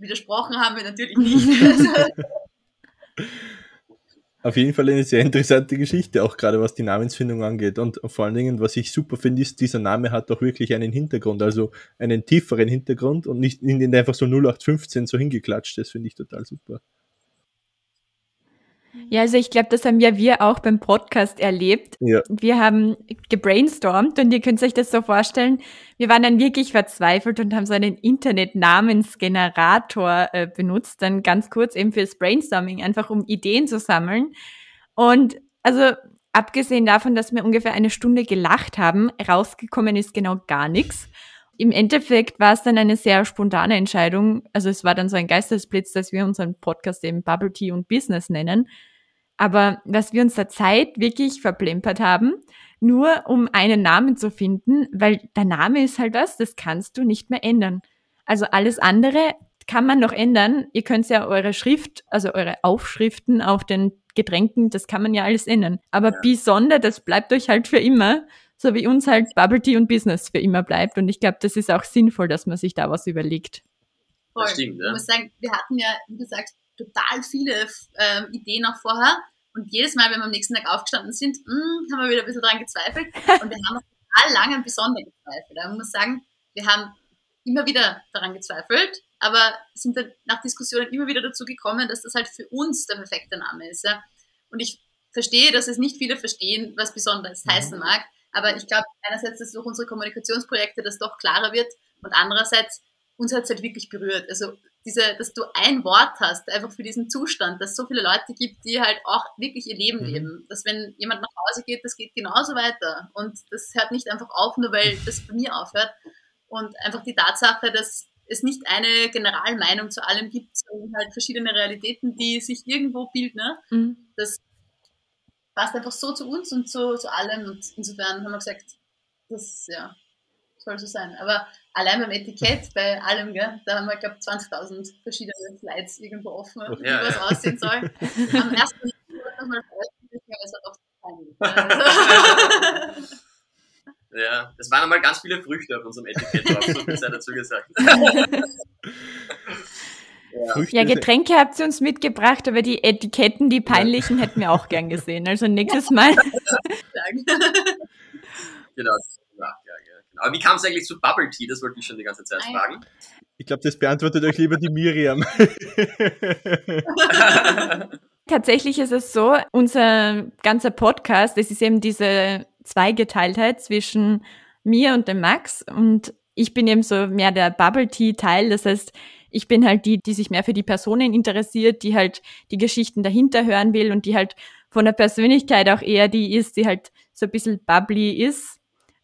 widersprochen haben wir natürlich nicht. Auf jeden Fall eine sehr interessante Geschichte, auch gerade was die Namensfindung angeht. Und vor allen Dingen, was ich super finde, ist, dieser Name hat auch wirklich einen Hintergrund, also einen tieferen Hintergrund und nicht in den einfach so 0815 so hingeklatscht. Das finde ich total super. Ja, also ich glaube, das haben ja wir auch beim Podcast erlebt. Ja. Wir haben gebrainstormt und ihr könnt euch das so vorstellen, wir waren dann wirklich verzweifelt und haben so einen Internet-Namensgenerator äh, benutzt, dann ganz kurz eben fürs Brainstorming, einfach um Ideen zu sammeln. Und also abgesehen davon, dass wir ungefähr eine Stunde gelacht haben, rausgekommen ist genau gar nichts. Im Endeffekt war es dann eine sehr spontane Entscheidung. Also es war dann so ein Geistesblitz, dass wir unseren Podcast eben Bubble Tea und Business nennen. Aber was wir uns der Zeit wirklich verplempert haben, nur um einen Namen zu finden, weil der Name ist halt was, das kannst du nicht mehr ändern. Also alles andere kann man noch ändern. Ihr könnt ja eure Schrift, also eure Aufschriften auf den Getränken, das kann man ja alles ändern. Aber Ja. Bisonder, das bleibt euch halt für immer, so wie uns halt Bubble Tea und Business für immer bleibt. Und ich glaube, das ist auch sinnvoll, dass man sich da was überlegt. Voll. Das stimmt, ja. Ich muss sagen, wir hatten ja, wie gesagt, total viele ähm, Ideen auch vorher. Und jedes Mal, wenn wir am nächsten Tag aufgestanden sind, mh, haben wir wieder ein bisschen dran gezweifelt. Und wir haben auch total lange an Besonder gezweifelt. Aber man muss sagen, wir haben immer wieder daran gezweifelt, aber sind dann nach Diskussionen immer wieder dazu gekommen, dass das halt für uns der perfekte Name ist. Ja? Und ich verstehe, dass es nicht viele verstehen, was Besonderes heißen mag. Aber ich glaube, einerseits, dass durch unsere Kommunikationsprojekte das doch klarer wird und andererseits, uns hat es halt wirklich berührt. Also diese, dass du ein Wort hast, einfach für diesen Zustand, dass es so viele Leute gibt, die halt auch wirklich ihr Leben Mhm. leben. Dass wenn jemand nach Hause geht, das geht genauso weiter. Und das hört nicht einfach auf, nur weil das bei mir aufhört. Und einfach die Tatsache, dass es nicht eine Generalmeinung zu allem gibt, sondern halt verschiedene Realitäten, die sich irgendwo bilden. Ne? Mhm. Das passt einfach so zu uns und zu, zu allem. Und insofern haben wir gesagt, das ja, soll so sein. Aber allein beim Etikett, bei allem, gell, da haben wir, glaube ich, 20.000 verschiedene Slides irgendwo offen, wie Ja, was ja. aussehen soll. Am ersten das mal weil es hat peinlich. Also, Ja, es waren einmal ganz viele Früchte auf unserem Etikett drauf, so viel sei dazu gesagt. ja. Früchte Ja, Getränke habt ihr uns mitgebracht, aber die Etiketten, die peinlichen, hätten wir auch gern gesehen. Also nächstes Mal. Genau. Ja, ja, ja, genau. Aber wie kam es eigentlich zu Bubble Tea? Das wollte ich schon die ganze Zeit Ah, ja. fragen. Ich glaube, das beantwortet euch lieber die Miriam. Tatsächlich ist es so, unser ganzer Podcast, es ist eben diese Zweigeteiltheit zwischen mir und dem Max und ich bin eben so mehr der Bubble Tea Teil. Das heißt, ich bin halt die, die sich mehr für die Personen interessiert, die halt die Geschichten dahinter hören will und die halt von der Persönlichkeit auch eher die ist, die halt so ein bisschen bubbly ist.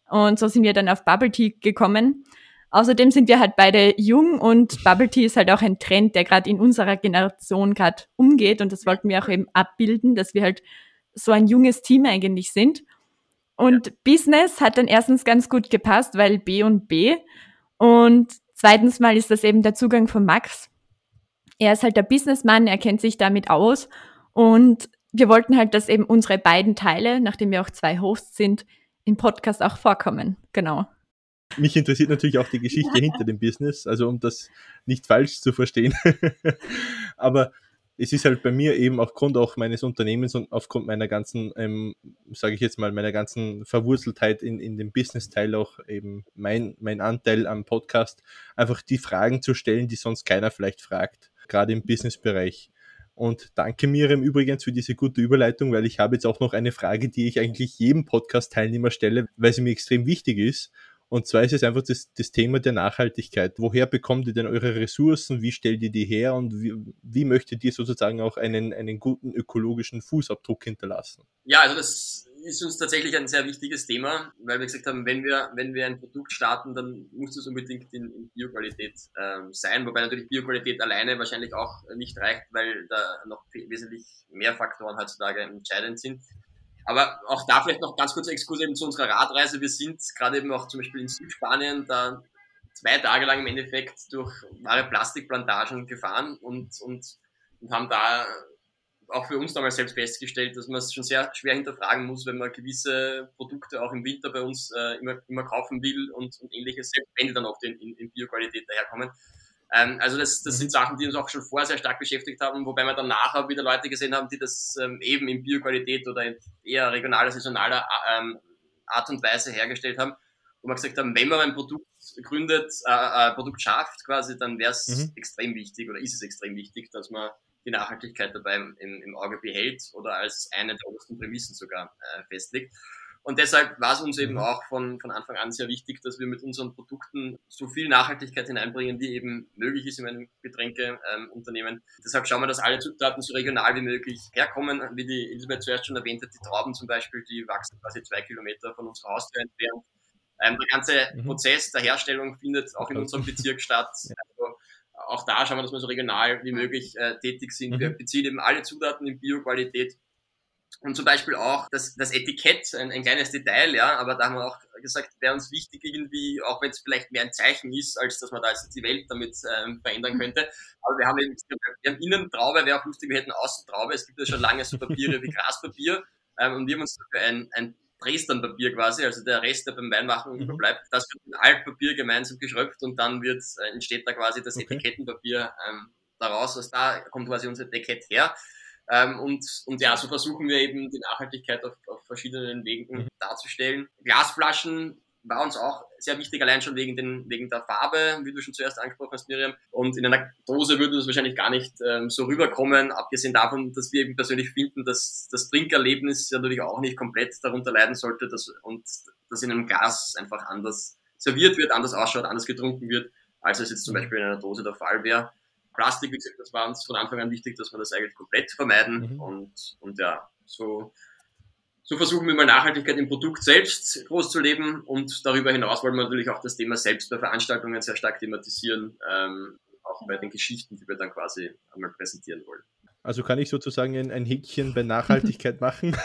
Und so sind wir dann auf Bubble Tea gekommen. Außerdem sind wir halt beide jung und Bubble Tea ist halt auch ein Trend, der gerade in unserer Generation gerade umgeht und das wollten wir auch eben abbilden, dass wir halt so ein junges Team eigentlich sind. Und Business hat dann erstens ganz gut gepasst, weil B und B. Und zweitens mal ist das eben der Zugang von Max. Er ist halt der Businessmann, er kennt sich damit aus und wir wollten halt, dass eben unsere beiden Teile, nachdem wir auch zwei Hosts sind, im Podcast auch vorkommen. Genau. Mich interessiert natürlich auch die Geschichte hinter dem Business, also um das nicht falsch zu verstehen. Aber es ist halt bei mir eben aufgrund auch meines Unternehmens und aufgrund meiner ganzen, ähm, sage ich jetzt mal, meiner ganzen Verwurzeltheit in, in dem Business-Teil auch eben mein, mein Anteil am Podcast, einfach die Fragen zu stellen, die sonst keiner vielleicht fragt, gerade im Business-Bereich. Und danke Miriam übrigens für diese gute Überleitung, weil ich habe jetzt auch noch eine Frage, die ich eigentlich jedem Podcast-Teilnehmer stelle, weil sie mir extrem wichtig ist. Und zwar ist es einfach das, das Thema der Nachhaltigkeit. Woher bekommt ihr denn eure Ressourcen? Wie stellt ihr die her? Und wie, wie möchtet ihr sozusagen auch einen, einen guten ökologischen Fußabdruck hinterlassen? Ja, also das ist uns tatsächlich ein sehr wichtiges Thema, weil wir gesagt haben, wenn wir, wenn wir ein Produkt starten, dann muss es unbedingt in, in Bioqualität ähm, sein, wobei natürlich Bioqualität alleine wahrscheinlich auch nicht reicht, weil da noch wesentlich mehr Faktoren heutzutage entscheidend sind. Aber auch da vielleicht noch ganz kurzer Exkurs eben zu unserer Radreise. Wir sind gerade eben auch zum Beispiel in Südspanien da zwei Tage lang im Endeffekt durch wahre Plastikplantagen gefahren und, und, und haben da auch für uns damals selbst festgestellt, dass man es schon sehr schwer hinterfragen muss, wenn man gewisse Produkte auch im Winter bei uns äh, immer, immer kaufen will und, und ähnliches, selbst wenn die dann oft in, in, in Bioqualität daherkommen. Ähm, also das, das sind Sachen, die uns auch schon vorher sehr stark beschäftigt haben, wobei wir dann nachher wieder Leute gesehen haben, die das ähm, eben in Bioqualität oder in eher regionaler, saisonaler ähm, Art und Weise hergestellt haben, wo wir gesagt haben, wenn man ein Produkt gründet, äh, ein Produkt schafft quasi, dann wäre es Mhm. extrem wichtig oder ist es extrem wichtig, dass man die Nachhaltigkeit dabei im, im Auge behält oder als eine der obersten Prämissen sogar äh, festlegt. Und deshalb war es uns eben mhm. auch von, von Anfang an sehr wichtig, dass wir mit unseren Produkten so viel Nachhaltigkeit hineinbringen, wie eben möglich ist in einem Getränkeunternehmen. Ähm, deshalb schauen wir, dass alle Zutaten so regional wie möglich herkommen. Wie die Elisabeth zuerst schon erwähnt hat, die Trauben zum Beispiel, die wachsen quasi zwei Kilometer von unserer Haustür entfernt. Ähm, der ganze mhm. Prozess der Herstellung findet auch in unserem Bezirk statt. Also auch da schauen wir, dass wir so regional wie möglich äh, tätig sind. Mhm. Wir beziehen eben alle Zutaten in Bioqualität und zum Beispiel auch das, das Etikett, ein, ein kleines Detail, ja, aber da haben wir auch gesagt, wäre uns wichtig irgendwie, auch wenn es vielleicht mehr ein Zeichen ist, als dass man da jetzt die Welt damit ähm, verändern mhm. könnte. Aber wir haben eben, wir haben innen Traube, wäre auch lustig, wir hätten außen Traube. Es gibt ja schon lange so Papiere wie Graspapier. Ähm, und wir haben uns dafür ein, ein Dresden-Papier quasi, also der Rest, der beim Weinmachen mhm. überbleibt, das wird mit Altpapier gemeinsam geschröpft und dann wird, äh, entsteht da quasi das okay. Etikettenpapier ähm, daraus. Also da kommt quasi unser Etikett her. Ähm, und, und ja, so versuchen wir eben die Nachhaltigkeit auf, auf verschiedenen Wegen mhm. darzustellen. Glasflaschen war uns auch sehr wichtig, allein schon wegen, den, wegen der Farbe, wie du schon zuerst angesprochen hast, Miriam. Und in einer Dose würde das wahrscheinlich gar nicht ähm, so rüberkommen, abgesehen davon, dass wir eben persönlich finden, dass das Trinkerlebnis natürlich auch nicht komplett darunter leiden sollte dass, und dass in einem Glas einfach anders serviert wird, anders ausschaut, anders getrunken wird, als es jetzt zum mhm. Beispiel in einer Dose der Fall wäre. Plastik, wie gesagt, das war uns von Anfang an wichtig, dass wir das eigentlich komplett vermeiden. Mhm. Und, und ja, so, so versuchen wir mal Nachhaltigkeit im Produkt selbst groß zu leben. Und darüber hinaus wollen wir natürlich auch das Thema selbst bei Veranstaltungen sehr stark thematisieren, ähm, auch bei den Geschichten, die wir dann quasi einmal präsentieren wollen. Also kann ich sozusagen ein, ein Häkchen bei Nachhaltigkeit machen.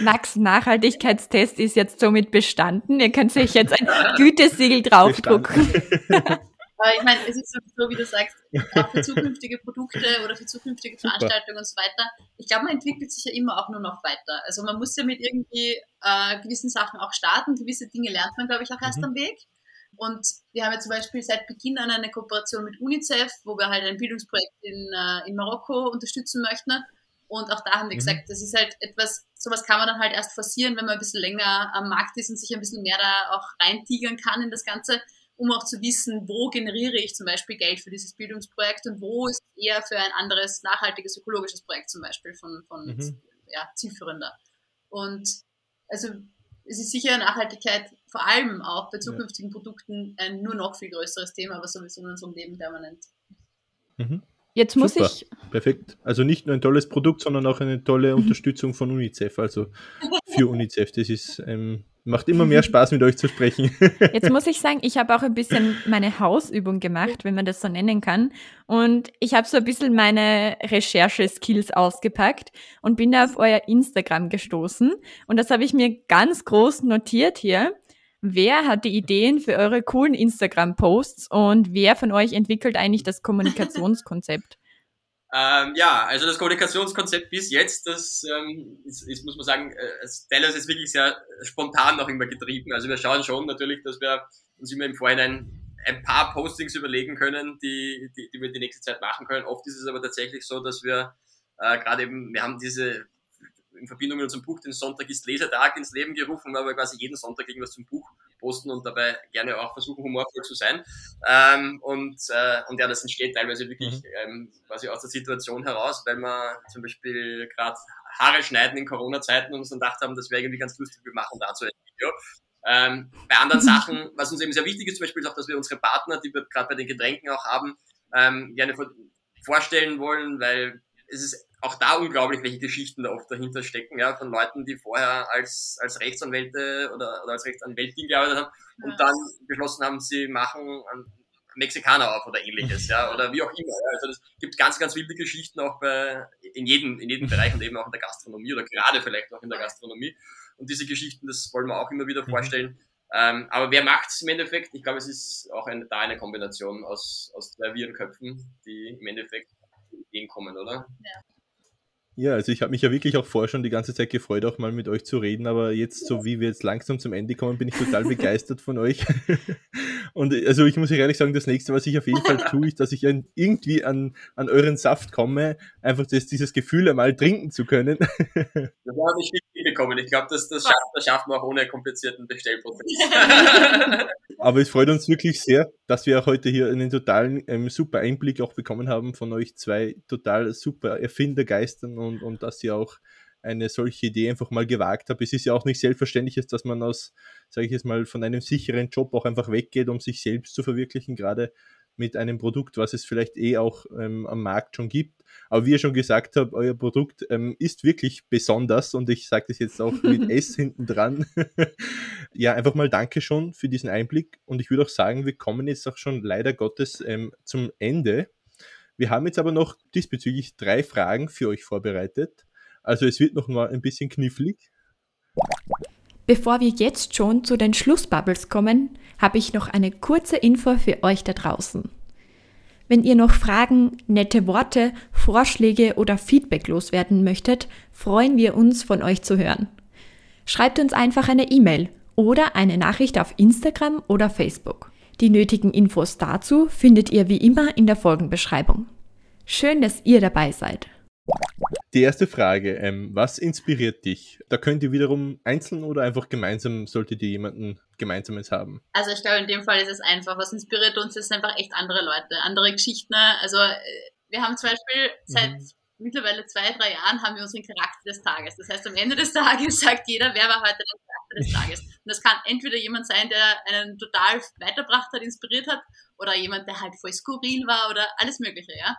Max Nachhaltigkeitstest ist jetzt somit bestanden. Ihr könnt euch jetzt ein Gütesiegel draufdrucken. Aber ich meine, es ist so, wie du sagst, auch für zukünftige Produkte oder für zukünftige Veranstaltungen und so weiter. Ich glaube, man entwickelt sich ja immer auch nur noch weiter. Also man muss ja mit irgendwie äh, gewissen Sachen auch starten. Gewisse Dinge lernt man, glaube ich, auch erst mhm. am Weg. Und wir haben ja zum Beispiel seit Beginn an eine Kooperation mit UNICEF, wo wir halt ein Bildungsprojekt in, äh, in Marokko unterstützen möchten. Und auch da haben wir mhm. gesagt, das ist halt etwas, sowas kann man dann halt erst forcieren, wenn man ein bisschen länger am Markt ist und sich ein bisschen mehr da auch reintigern kann in das Ganze um auch zu wissen, wo generiere ich zum Beispiel Geld für dieses Bildungsprojekt und wo ist eher für ein anderes nachhaltiges ökologisches Projekt zum Beispiel von, von mhm. ja, zielführender. Und also es ist sicher Nachhaltigkeit vor allem auch bei zukünftigen ja. Produkten ein nur noch viel größeres Thema, aber sowieso in unserem Leben permanent. Mhm. Jetzt muss Super. ich. Perfekt. Also nicht nur ein tolles Produkt, sondern auch eine tolle Unterstützung von UNICEF, also für UNICEF. Das ist ähm, Macht immer mehr Spaß, mit euch zu sprechen. Jetzt muss ich sagen, ich habe auch ein bisschen meine Hausübung gemacht, wenn man das so nennen kann. Und ich habe so ein bisschen meine Recherche-Skills ausgepackt und bin da auf euer Instagram gestoßen. Und das habe ich mir ganz groß notiert hier. Wer hat die Ideen für eure coolen Instagram-Posts und wer von euch entwickelt eigentlich das Kommunikationskonzept? Ähm, ja, also das Kommunikationskonzept bis jetzt, das ähm, ist, ist, muss man sagen, äh, teilweise ist wirklich sehr spontan noch immer getrieben. Also wir schauen schon natürlich, dass wir uns immer im Vorhinein ein paar Postings überlegen können, die, die, die wir die nächste Zeit machen können. Oft ist es aber tatsächlich so, dass wir äh, gerade eben, wir haben diese in Verbindung mit unserem Buch den Sonntag ist Lesetag ins Leben gerufen, weil wir quasi jeden Sonntag irgendwas zum Buch posten und dabei gerne auch versuchen, humorvoll zu sein. Ähm, und, äh, und ja, das entsteht teilweise wirklich mhm. ähm, quasi aus der Situation heraus, weil wir zum Beispiel gerade Haare schneiden in Corona-Zeiten und uns dann gedacht haben, das wäre irgendwie ganz lustig, wir machen dazu ein Video. Ähm, bei anderen Sachen, was uns eben sehr wichtig ist, zum Beispiel ist auch, dass wir unsere Partner, die wir gerade bei den Getränken auch haben, ähm, gerne vorstellen wollen, weil es ist auch da unglaublich, welche Geschichten da oft dahinter stecken, ja, von Leuten, die vorher als, als Rechtsanwälte oder, oder als Rechtsanwältin gearbeitet haben ja. und dann beschlossen haben, sie machen einen Mexikaner auf oder ähnliches, ja, oder wie auch immer. Ja. Also es gibt ganz, ganz wilde Geschichten auch bei, in jedem, in jedem Bereich und eben auch in der Gastronomie oder gerade vielleicht auch in der Gastronomie. Und diese Geschichten, das wollen wir auch immer wieder mhm. vorstellen. Ähm, aber wer macht es im Endeffekt? Ich glaube, es ist auch eine, da eine Kombination aus, aus zwei Virenköpfen, die im Endeffekt Ideen kommen, oder? Ja. Ja, also ich habe mich ja wirklich auch vorher schon die ganze Zeit gefreut, auch mal mit euch zu reden, aber jetzt, so wie wir jetzt langsam zum Ende kommen, bin ich total begeistert von euch. Und also ich muss ehrlich sagen, das nächste, was ich auf jeden Fall tue, ist, dass ich irgendwie an, an euren Saft komme, einfach das, dieses Gefühl einmal trinken zu können. Das war nicht wichtig bekommen. Ich glaube, das, das, schafft, das schaffen wir auch ohne komplizierten Bestellprozess. Aber es freut uns wirklich sehr, dass wir auch heute hier einen totalen ähm, super Einblick auch bekommen haben von euch zwei total super Erfindergeistern und, und dass ihr auch eine solche Idee einfach mal gewagt habt. Es ist ja auch nicht selbstverständlich, dass man aus, sage ich jetzt mal, von einem sicheren Job auch einfach weggeht, um sich selbst zu verwirklichen, gerade mit einem Produkt, was es vielleicht eh auch ähm, am Markt schon gibt. Aber wie ihr schon gesagt habt, euer Produkt ähm, ist wirklich besonders und ich sage das jetzt auch mit S hinten dran. ja, einfach mal danke schon für diesen Einblick und ich würde auch sagen, wir kommen jetzt auch schon leider Gottes ähm, zum Ende. Wir haben jetzt aber noch diesbezüglich drei Fragen für euch vorbereitet. Also es wird noch mal ein bisschen knifflig. Bevor wir jetzt schon zu den Schlussbubbles kommen, habe ich noch eine kurze Info für euch da draußen. Wenn ihr noch Fragen, nette Worte, Vorschläge oder Feedback loswerden möchtet, freuen wir uns von euch zu hören. Schreibt uns einfach eine E-Mail oder eine Nachricht auf Instagram oder Facebook. Die nötigen Infos dazu findet ihr wie immer in der Folgenbeschreibung. Schön, dass ihr dabei seid. Die erste Frage, ähm, was inspiriert dich? Da könnt ihr wiederum einzeln oder einfach gemeinsam, solltet ihr jemanden Gemeinsames haben? Also ich glaube, in dem Fall ist es einfach, was inspiriert uns, ist einfach echt andere Leute, andere Geschichten. Also äh, wir haben zum Beispiel seit mhm. mittlerweile zwei, drei Jahren haben wir unseren Charakter des Tages. Das heißt, am Ende des Tages sagt jeder, wer war heute der Charakter des Tages. Und das kann entweder jemand sein, der einen total weitergebracht hat, inspiriert hat, oder jemand, der halt voll skurril war oder alles Mögliche, ja.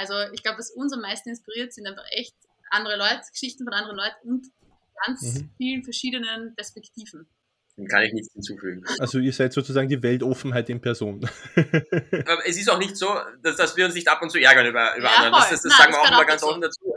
Also ich glaube, was uns am meisten inspiriert, sind einfach echt andere Leute, Geschichten von anderen Leuten und ganz mhm. vielen verschiedenen Perspektiven. Dem kann ich nichts hinzufügen. Also ihr seid sozusagen die Weltoffenheit in Person. Aber es ist auch nicht so, dass, dass wir uns nicht ab und zu ärgern über, über ja, andere. Das, das, das Nein, sagen das wir auch immer ganz offen dazu.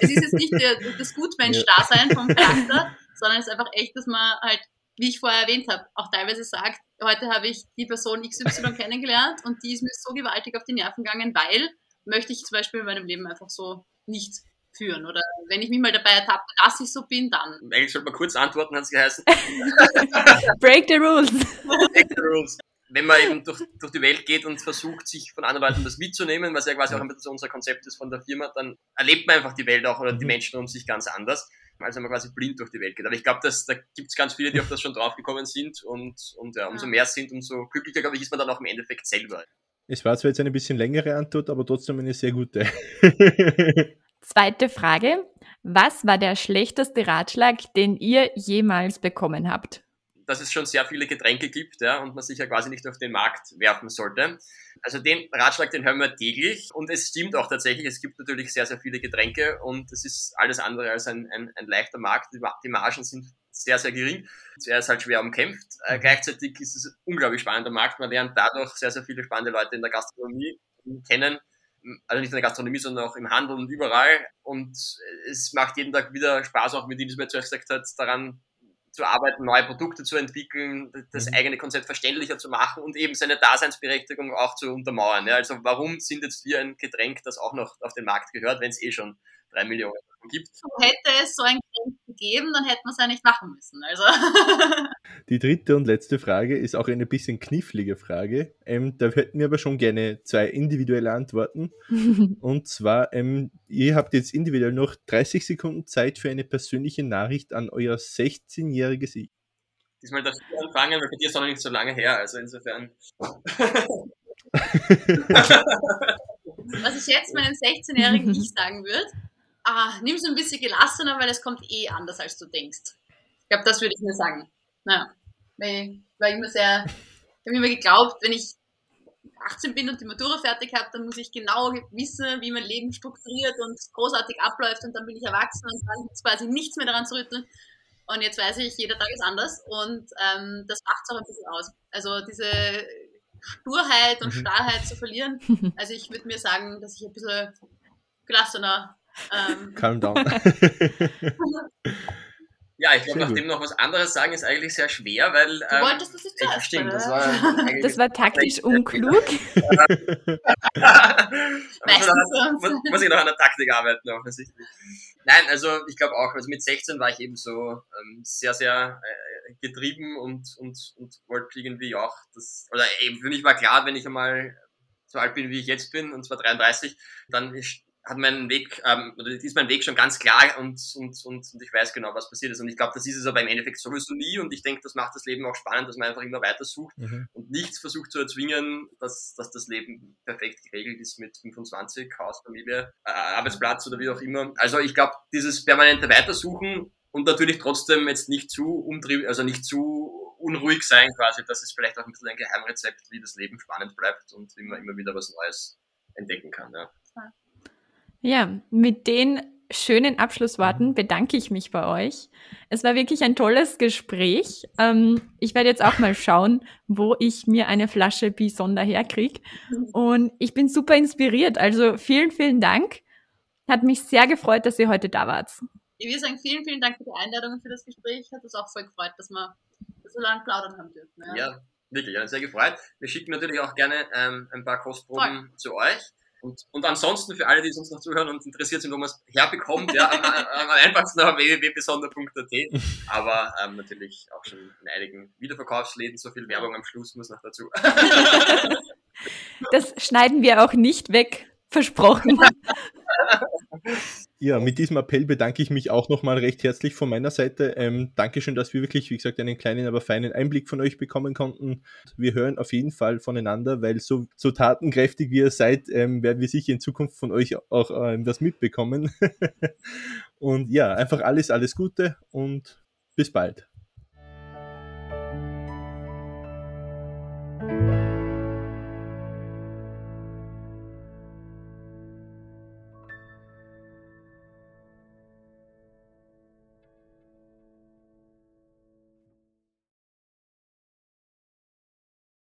Es ist jetzt nicht der, das Gutmensch-Dasein vom Charakter, sondern es ist einfach echt, dass man halt, wie ich vorher erwähnt habe, auch teilweise sagt, heute habe ich die Person XY kennengelernt und die ist mir so gewaltig auf die Nerven gegangen, weil möchte ich zum Beispiel in meinem Leben einfach so nicht führen. Oder wenn ich mich mal dabei ertappe, dass ich so bin, dann. Eigentlich sollte man kurz antworten, hat es geheißen. Break the rules. Break the rules. Wenn man eben durch, durch die Welt geht und versucht, sich von anderen Leuten das mitzunehmen, was ja quasi auch ein bisschen so unser Konzept ist von der Firma, dann erlebt man einfach die Welt auch oder die mhm. Menschen um sich ganz anders, als wenn man quasi blind durch die Welt geht. Aber ich glaube, da gibt es ganz viele, die auf das schon draufgekommen sind und, und ja, umso mehr sind, umso glücklicher, glaube ich, ist man dann auch im Endeffekt selber. Es war zwar jetzt eine bisschen längere Antwort, aber trotzdem eine sehr gute. Zweite Frage. Was war der schlechteste Ratschlag, den ihr jemals bekommen habt? Dass es schon sehr viele Getränke gibt ja, und man sich ja quasi nicht auf den Markt werfen sollte. Also den Ratschlag, den hören wir täglich und es stimmt auch tatsächlich, es gibt natürlich sehr, sehr viele Getränke und es ist alles andere als ein, ein, ein leichter Markt. Die Margen sind sehr, sehr gering. Er ist halt schwer umkämpft. Äh, gleichzeitig ist es ein unglaublich spannender Markt. Man lernt dadurch sehr, sehr viele spannende Leute in der Gastronomie kennen. Also nicht in der Gastronomie, sondern auch im Handel und überall. Und es macht jeden Tag wieder Spaß, auch mit dem, was man zuerst gesagt hat, daran zu arbeiten, neue Produkte zu entwickeln, das mhm. eigene Konzept verständlicher zu machen und eben seine Daseinsberechtigung auch zu untermauern. Ja, also warum sind jetzt wir ein Getränk, das auch noch auf den Markt gehört, wenn es eh schon drei Millionen gibt. Hätte es so ein Grund gegeben, dann hätten wir es ja nicht machen müssen. Also. Die dritte und letzte Frage ist auch eine bisschen knifflige Frage. Ähm, da hätten wir aber schon gerne zwei individuelle Antworten. und zwar, ähm, ihr habt jetzt individuell noch 30 Sekunden Zeit für eine persönliche Nachricht an euer 16-jähriges Ich. Diesmal darfst du anfangen, weil bei dir ist noch nicht so lange her, also insofern. Was ich jetzt meinem 16-jährigen Ich sagen würde, ah, nimm es ein bisschen gelassener, weil es kommt eh anders, als du denkst. Ich glaube, das würde ich mir sagen. Naja, ich war immer sehr, ich habe immer geglaubt, wenn ich 18 bin und die Matura fertig habe, dann muss ich genau wissen, wie mein Leben strukturiert und großartig abläuft und dann bin ich erwachsen und dann gibt es quasi nichts mehr daran zu rütteln. Und jetzt weiß ich, jeder Tag ist anders und ähm, das macht es auch ein bisschen aus. Also diese Sturheit und mhm. Starrheit zu verlieren. Also ich würde mir sagen, dass ich ein bisschen gelassener ähm. Calm down. Ja, ich glaube, nachdem noch was anderes sagen, ist eigentlich sehr schwer, weil. Du ähm, wolltest das jetzt zuerst. Stimmt, das war, das war taktisch unklug. also, muss, muss ich noch an der Taktik arbeiten, offensichtlich. Nein, also ich glaube auch, also mit 16 war ich eben so ähm, sehr, sehr äh, getrieben und, und, und wollte irgendwie auch das, oder eben für mich war klar, wenn ich einmal so alt bin, wie ich jetzt bin, und zwar 33, dann hat mein Weg, ähm, oder ist mein Weg schon ganz klar und, und, und, und ich weiß genau, was passiert ist. Und ich glaube, das ist es aber im Endeffekt sowieso nie und ich denke, das macht das Leben auch spannend, dass man einfach immer weiter sucht mhm. und nichts versucht zu erzwingen, dass, dass das Leben perfekt geregelt ist mit 25, Haus, Familie, äh, Arbeitsplatz oder wie auch immer. Also ich glaube, dieses permanente Weitersuchen und natürlich trotzdem jetzt nicht zu umtrieb, also nicht zu unruhig sein quasi, das ist vielleicht auch ein bisschen ein Geheimrezept, wie das Leben spannend bleibt und wie man immer wieder was Neues entdecken kann. Ja. Ja, mit den schönen Abschlussworten bedanke ich mich bei euch. Es war wirklich ein tolles Gespräch. Ähm, ich werde jetzt auch mal schauen, wo ich mir eine Flasche Bisonder herkriege. Und ich bin super inspiriert. Also vielen, vielen Dank. Hat mich sehr gefreut, dass ihr heute da wart. Ich will sagen, vielen, vielen Dank für die Einladung und für das Gespräch. Hat uns auch voll gefreut, dass wir so lange plaudern haben dürfen. Ja, ja wirklich, sehr gefreut. Wir schicken natürlich auch gerne ähm, ein paar Kostproben voll. zu euch. Und, und ansonsten für alle, die uns noch zuhören und interessiert sind, wo man es herbekommt, ja, am, am einfachsten auf www.besonder.at, aber ähm, natürlich auch schon in einigen Wiederverkaufsläden, so viel Werbung am Schluss muss noch dazu. Das schneiden wir auch nicht weg, versprochen. ja, mit diesem Appell bedanke ich mich auch nochmal recht herzlich von meiner Seite. Ähm, Dankeschön, dass wir wirklich, wie gesagt, einen kleinen, aber feinen Einblick von euch bekommen konnten. Wir hören auf jeden Fall voneinander, weil so, so tatenkräftig wie ihr seid, ähm, werden wir sicher in Zukunft von euch auch ähm, das mitbekommen. und ja, einfach alles, alles Gute und bis bald.